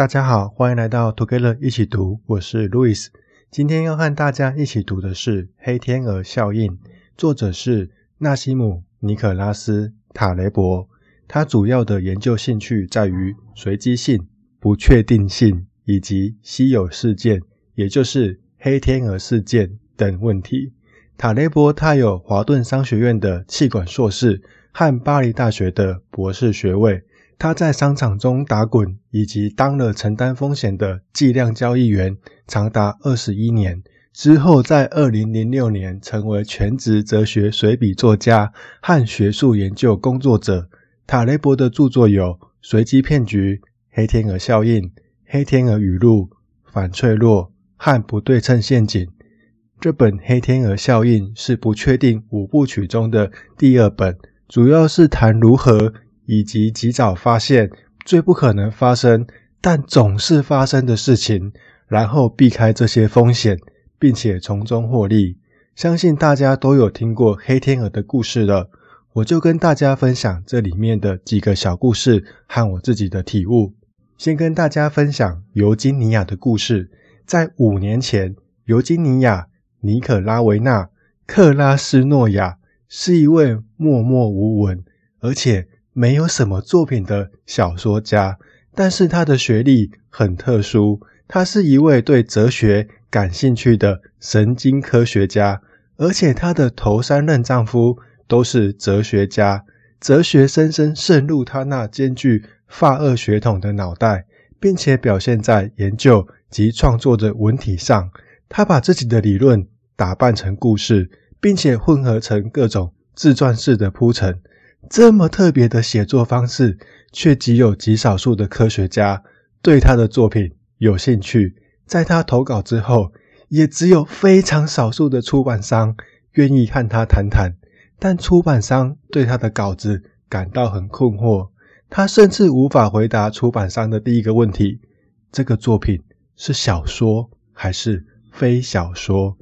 大家好，欢迎来到 Together 一起读，我是 Louis。今天要和大家一起读的是《黑天鹅效应》，作者是纳西姆·尼可拉斯·塔雷伯。他主要的研究兴趣在于随机性、不确定性以及稀有事件，也就是黑天鹅事件等问题。塔雷伯他有华顿商学院的气管硕士和巴黎大学的博士学位。他在商场中打滚，以及当了承担风险的计量交易员，长达二十一年。之后，在二零零六年成为全职哲学随笔作家和学术研究工作者。塔雷伯的著作有《随机骗局》《黑天鹅效应》《黑天鹅语录》《反脆弱》和《不对称陷阱》。这本《黑天鹅效应》是不确定五部曲中的第二本，主要是谈如何。以及及早发现最不可能发生但总是发生的事情，然后避开这些风险，并且从中获利。相信大家都有听过黑天鹅的故事了，我就跟大家分享这里面的几个小故事和我自己的体悟。先跟大家分享尤金尼亚的故事。在五年前，尤金尼亚·尼可拉维纳·克拉斯诺亚是一位默默无闻，而且没有什么作品的小说家，但是他的学历很特殊。他是一位对哲学感兴趣的神经科学家，而且他的头三任丈夫都是哲学家。哲学深深渗入他那兼具法俄血统的脑袋，并且表现在研究及创作的文体上。他把自己的理论打扮成故事，并且混合成各种自传式的铺陈。这么特别的写作方式，却只有极少数的科学家对他的作品有兴趣。在他投稿之后，也只有非常少数的出版商愿意和他谈谈。但出版商对他的稿子感到很困惑，他甚至无法回答出版商的第一个问题：这个作品是小说还是非小说？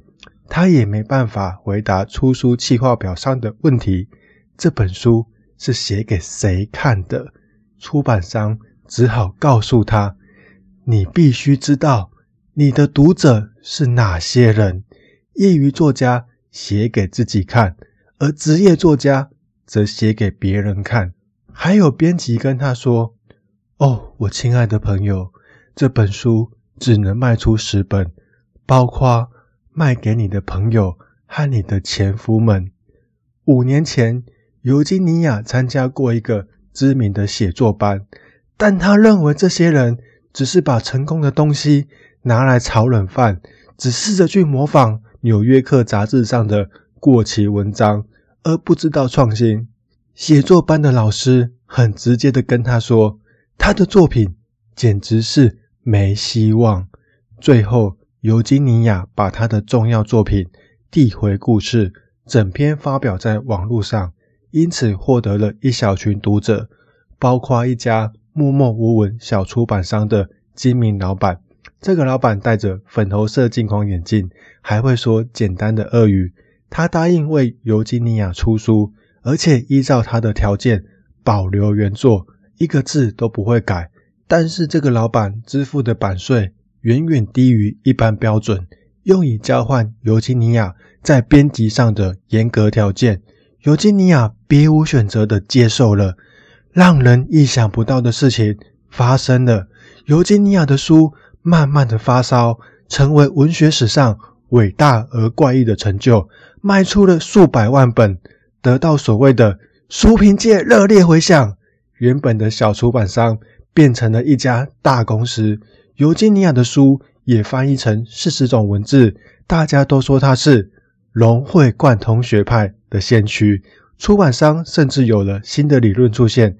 他也没办法回答出书企划表上的问题。这本书是写给谁看的？出版商只好告诉他：“你必须知道你的读者是哪些人。业余作家写给自己看，而职业作家则写给别人看。”还有编辑跟他说：“哦，我亲爱的朋友，这本书只能卖出十本，包括卖给你的朋友和你的前夫们。”五年前。尤金尼亚参加过一个知名的写作班，但他认为这些人只是把成功的东西拿来炒冷饭，只试着去模仿《纽约客》杂志上的过期文章，而不知道创新。写作班的老师很直接的跟他说，他的作品简直是没希望。最后，尤金尼亚把他的重要作品《递回故事》整篇发表在网络上。因此获得了一小群读者，包括一家默默无闻小出版商的精明老板。这个老板戴着粉红色镜框眼镜，还会说简单的俄语。他答应为尤金尼亚出书，而且依照他的条件保留原作，一个字都不会改。但是这个老板支付的版税远远低于一般标准，用以交换尤金尼亚在编辑上的严格条件。尤金尼亚别无选择地接受了，让人意想不到的事情发生了。尤金尼亚的书慢慢的发烧，成为文学史上伟大而怪异的成就，卖出了数百万本，得到所谓的书评界热烈回响。原本的小出版商变成了一家大公司。尤金尼亚的书也翻译成四十种文字，大家都说他是融会贯通学派的先驱，出版商甚至有了新的理论出现：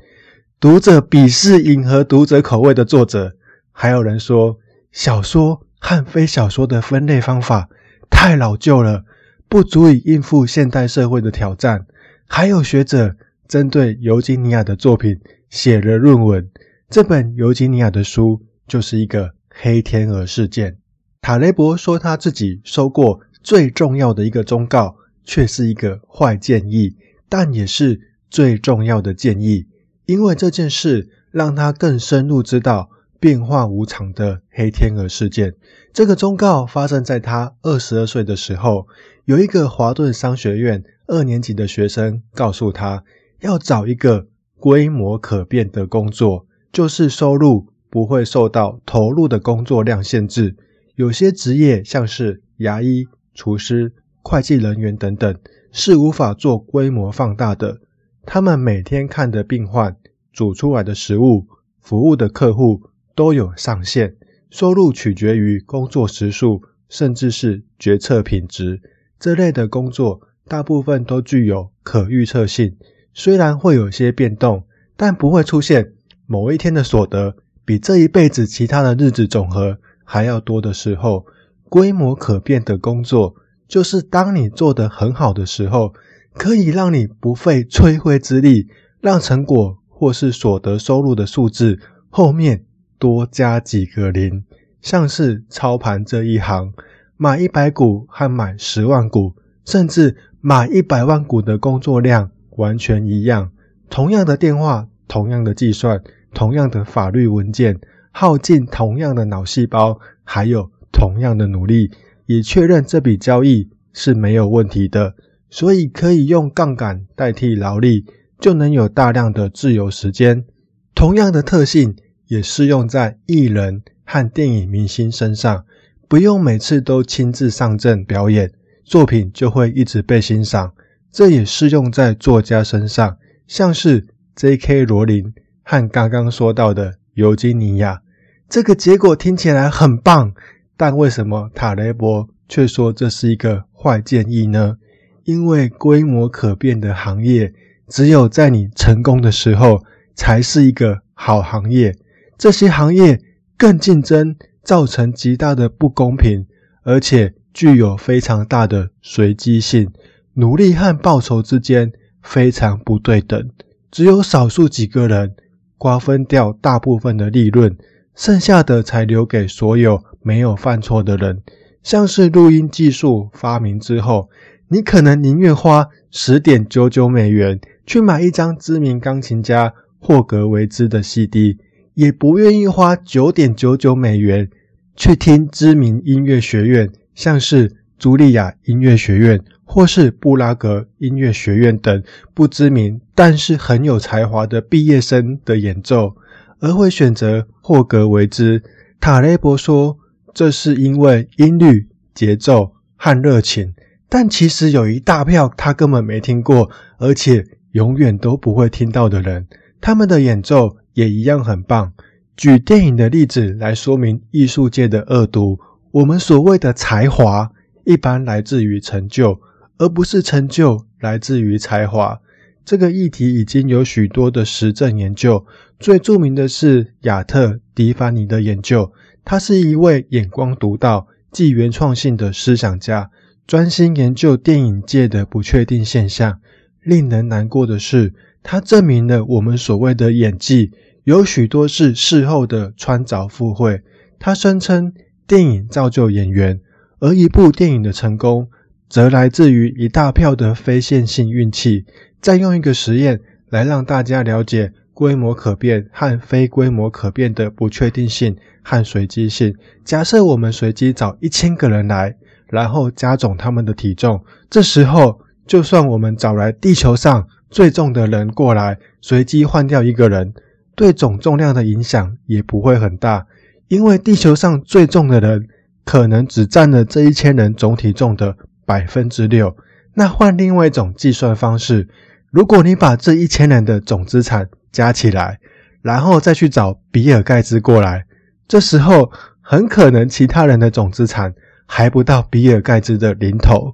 读者鄙视迎合读者口味的作者。还有人说，小说和非小说的分类方法太老旧了，不足以应付现代社会的挑战。还有学者针对尤金尼亚的作品写了论文。这本尤金尼亚的书就是一个黑天鹅事件。塔雷伯说他自己收过最重要的一个忠告。却是一个坏建议，但也是最重要的建议，因为这件事让他更深入知道变化无常的黑天鹅事件。这个忠告发生在他二十二岁的时候，有一个华顿商学院二年级的学生告诉他，要找一个规模可变的工作，就是收入不会受到投入的工作量限制。有些职业，像是牙医、厨师、会计人员等等，是无法做规模放大的。他们每天看的病患、煮出来的食物、服务的客户都有上限，收入取决于工作时数，甚至是决策品质。这类的工作大部分都具有可预测性，虽然会有些变动，但不会出现某一天的所得比这一辈子其他的日子总和还要多的时候。规模可变的工作，就是当你做得很好的时候，可以让你不费吹灰之力，让成果或是所得收入的数字后面多加几个零。像是操盘这一行，买一百股和买十万股，甚至买一百万股的工作量完全一样，同样的电话，同样的计算，同样的法律文件，耗尽同样的脑细胞，还有。同样的努力，以确认这笔交易是没有问题的，所以可以用杠杆代替劳力，就能有大量的自由时间。同样的特性也适用在艺人和电影明星身上，不用每次都亲自上阵表演，作品就会一直被欣赏。这也适用在作家身上，像是 J.K. 罗琳和刚刚说到的尤金尼亚。这个结果听起来很棒。但为什么塔雷伯却说这是一个坏建议呢？因为规模可变的行业，只有在你成功的时候，才是一个好行业。这些行业更竞争，造成极大的不公平，而且具有非常大的随机性，努力和报酬之间非常不对等。只有少数几个人瓜分掉大部分的利润，剩下的才留给所有。没有犯错的人，像是录音技术发明之后，你可能宁愿花十点九九美元去买一张知名钢琴家霍格维兹的 CD，也不愿意花九点九九美元去听知名音乐学院，像是茱莉亚音乐学院或是布拉格音乐学院等不知名但是很有才华的毕业生的演奏，而会选择霍格维兹。塔雷伯说。这是因为音律、节奏和热情，但其实有一大票他根本没听过，而且永远都不会听到的人，他们的演奏也一样很棒。举电影的例子来说明艺术界的恶毒，我们所谓的才华，一般来自于成就，而不是成就来自于才华。这个议题已经有许多的实证研究，最著名的是亚特迪凡尼的研究。他是一位眼光独到、既原创性的思想家，专心研究电影界的不确定现象。令人难过的是，他证明了我们所谓的演技有许多是事后的穿凿附会。他声称，电影造就演员，而一部电影的成功，则来自于一大票的非线性运气。再用一个实验来让大家了解。规模可变和非规模可变的不确定性和随机性。假设我们随机找一千个人来，然后加总他们的体重，这时候就算我们找来地球上最重的人过来，随机换掉一个人，对总重量的影响也不会很大，因为地球上最重的人可能只占了这一千人总体重的百分之六。那换另外一种计算方式，如果你把这一千人的总资产加起来，然后再去找比尔盖茨过来。这时候很可能其他人的总资产还不到比尔盖茨的零头。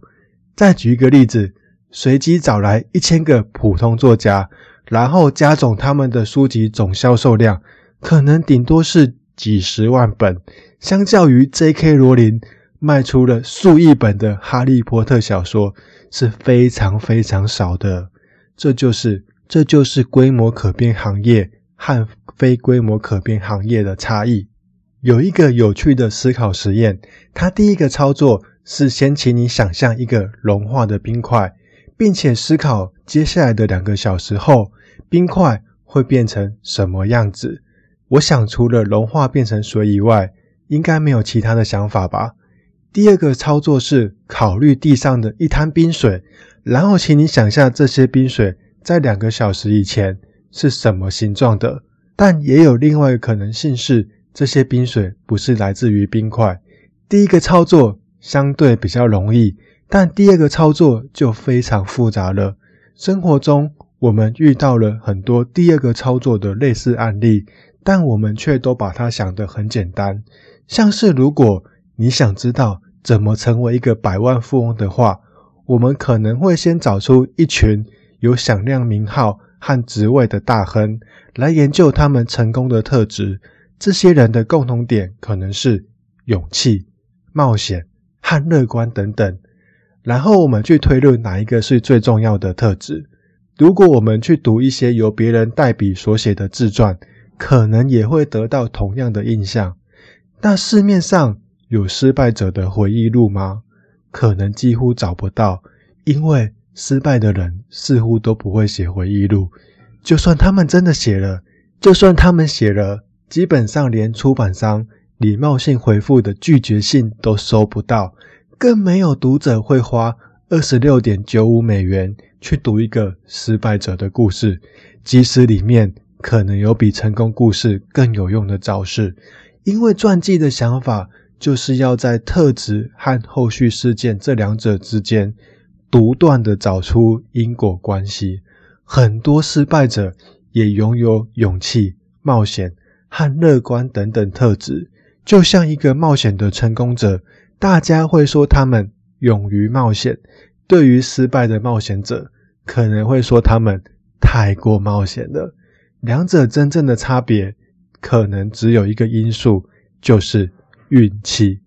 再举一个例子，随机找来一千个普通作家，然后加总他们的书籍总销售量，可能顶多是几十万本。相较于 J.K. 罗琳卖出了数亿本的《哈利波特》小说，是非常非常少的。这就是。这就是规模可变行业和非规模可变行业的差异。有一个有趣的思考实验，它第一个操作是先请你想象一个融化的冰块，并且思考接下来的两个小时后，冰块会变成什么样子。我想除了融化变成水以外，应该没有其他的想法吧。第二个操作是考虑地上的一滩冰水，然后请你想象这些冰水在两个小时以前是什么形状的。但也有另外一个可能性是，这些冰水不是来自于冰块。第一个操作相对比较容易，但第二个操作就非常复杂了。生活中我们遇到了很多第二个操作的类似案例，但我们却都把它想得很简单，像是如果你想知道。怎么成为一个百万富翁的话，我们可能会先找出一群有响亮名号和职位的大亨，来研究他们成功的特质。这些人的共同点可能是勇气、冒险和乐观等等。然后我们去推论哪一个是最重要的特质。如果我们去读一些由别人代笔所写的自传，可能也会得到同样的印象。但市面上，有失败者的回忆录吗？可能几乎找不到，因为失败的人似乎都不会写回忆录。就算他们真的写了，就算他们写了，基本上连出版商礼貌性回复的拒绝信都收不到，更没有读者会花二十六点九五美元去读一个失败者的故事，即使里面可能有比成功故事更有用的招式，因为传记的想法。就是要在特质和后续事件这两者之间独断的找出因果关系。很多失败者也拥有勇气、冒险和乐观等等特质，就像一个冒险的成功者，大家会说他们勇于冒险；对于失败的冒险者，可能会说他们太过冒险了。两者真正的差别，可能只有一个因素，就是。运气。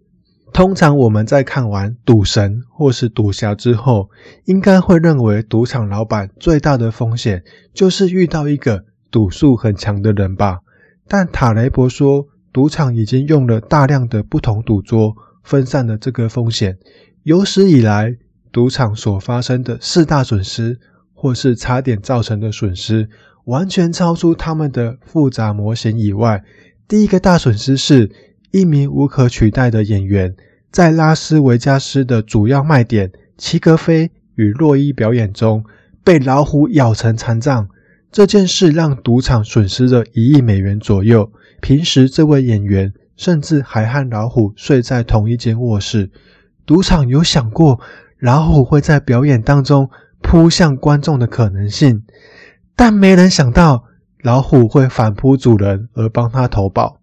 通常我们在看完《赌神》或是《赌侠》之后，应该会认为赌场老板最大的风险就是遇到一个赌术很强的人吧？但塔雷伯说，赌场已经用了大量的不同赌桌分散了这个风险。有史以来，赌场所发生的四大损失，或是差点造成的损失，完全超出他们的复杂模型以外。第一个大损失是。一名无可取代的演员，在拉斯维加斯的主要卖点齐格飞与洛伊表演中被老虎咬成残障。这件事让赌场损失了一亿美元左右。平时，这位演员甚至还和老虎睡在同一间卧室。赌场有想过老虎会在表演当中扑向观众的可能性，但没人想到老虎会反扑主人而帮他投保。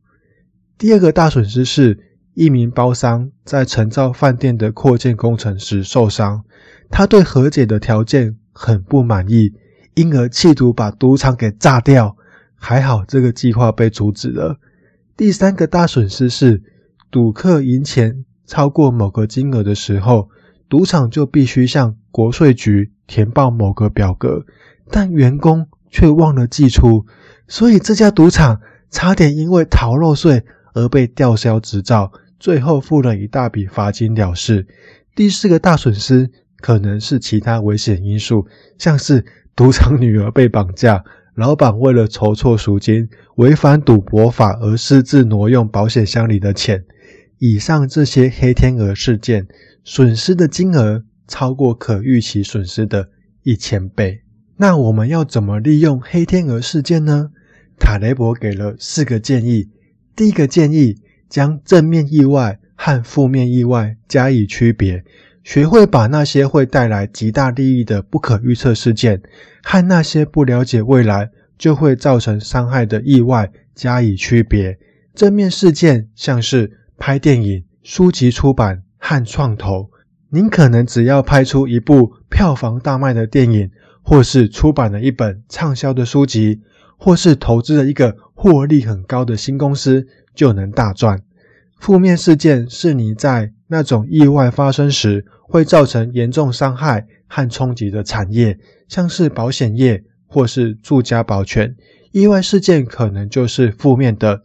第二个大损失是一名包商在承造饭店的扩建工程时受伤，他对和解的条件很不满意，因而企图把赌场给炸掉。还好这个计划被阻止了。第三个大损失是赌客赢钱超过某个金额的时候，赌场就必须向国税局填报某个表格，但员工却忘了寄出，所以这家赌场差点因为逃漏税。而被吊销执照，最后付了一大笔罚金了事。第四个大损失可能是其他危险因素，像是赌场女儿被绑架，老板为了筹措赎金，违反赌博法而私自挪用保险箱里的钱。以上这些黑天鹅事件，损失的金额超过可预期损失的一千倍。那我们要怎么利用黑天鹅事件呢？塔雷伯给了四个建议。第一个建议，将正面意外和负面意外加以区别，学会把那些会带来极大利益的不可预测事件，和那些不了解未来就会造成伤害的意外加以区别。正面事件像是拍电影、书籍出版和创投，您可能只要拍出一部票房大卖的电影，或是出版了一本畅销的书籍，或是投资了一个。获利很高的新公司就能大赚。负面事件是你在那种意外发生时会造成严重伤害和冲击的产业，像是保险业或是住家保全。意外事件可能就是负面的。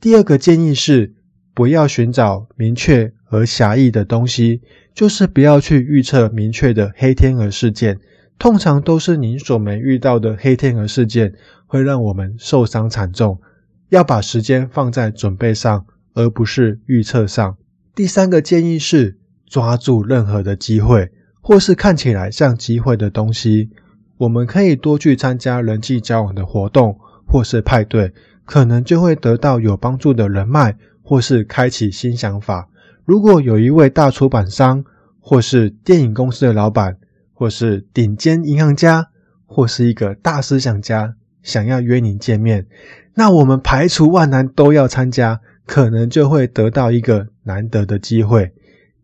第二个建议是，不要寻找明确而狭义的东西，就是不要去预测明确的黑天鹅事件。通常都是您所没遇到的黑天鹅事件。会让我们受伤惨重，要把时间放在准备上，而不是预测上。第三个建议是，抓住任何的机会，或是看起来像机会的东西。我们可以多去参加人际交往的活动，或是派对，可能就会得到有帮助的人脉，或是开启新想法。如果有一位大出版商，或是电影公司的老板，或是顶尖银行家，或是一个大思想家，想要约你见面，那我们排除万难都要参加，可能就会得到一个难得的机会。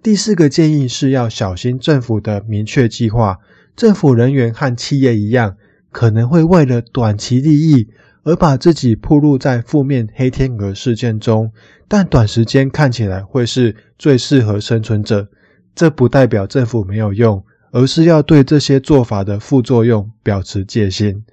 第四个建议是要小心政府的明确计划。政府人员和企业一样，可能会为了短期利益而把自己暴露在负面黑天鹅事件中，但短时间看起来会是最适合生存者。这不代表政府没有用，而是要对这些做法的副作用保持戒心。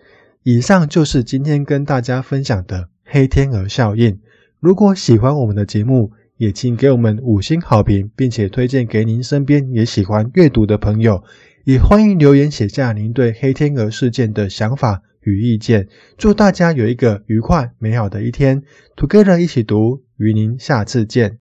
以上就是今天跟大家分享的黑天鹅效应。如果喜欢我们的节目，也请给我们五星好评，并且推荐给您身边也喜欢阅读的朋友。也欢迎留言写下您对黑天鹅事件的想法与意见。祝大家有一个愉快美好的一天。Together 一起读，与您下次见。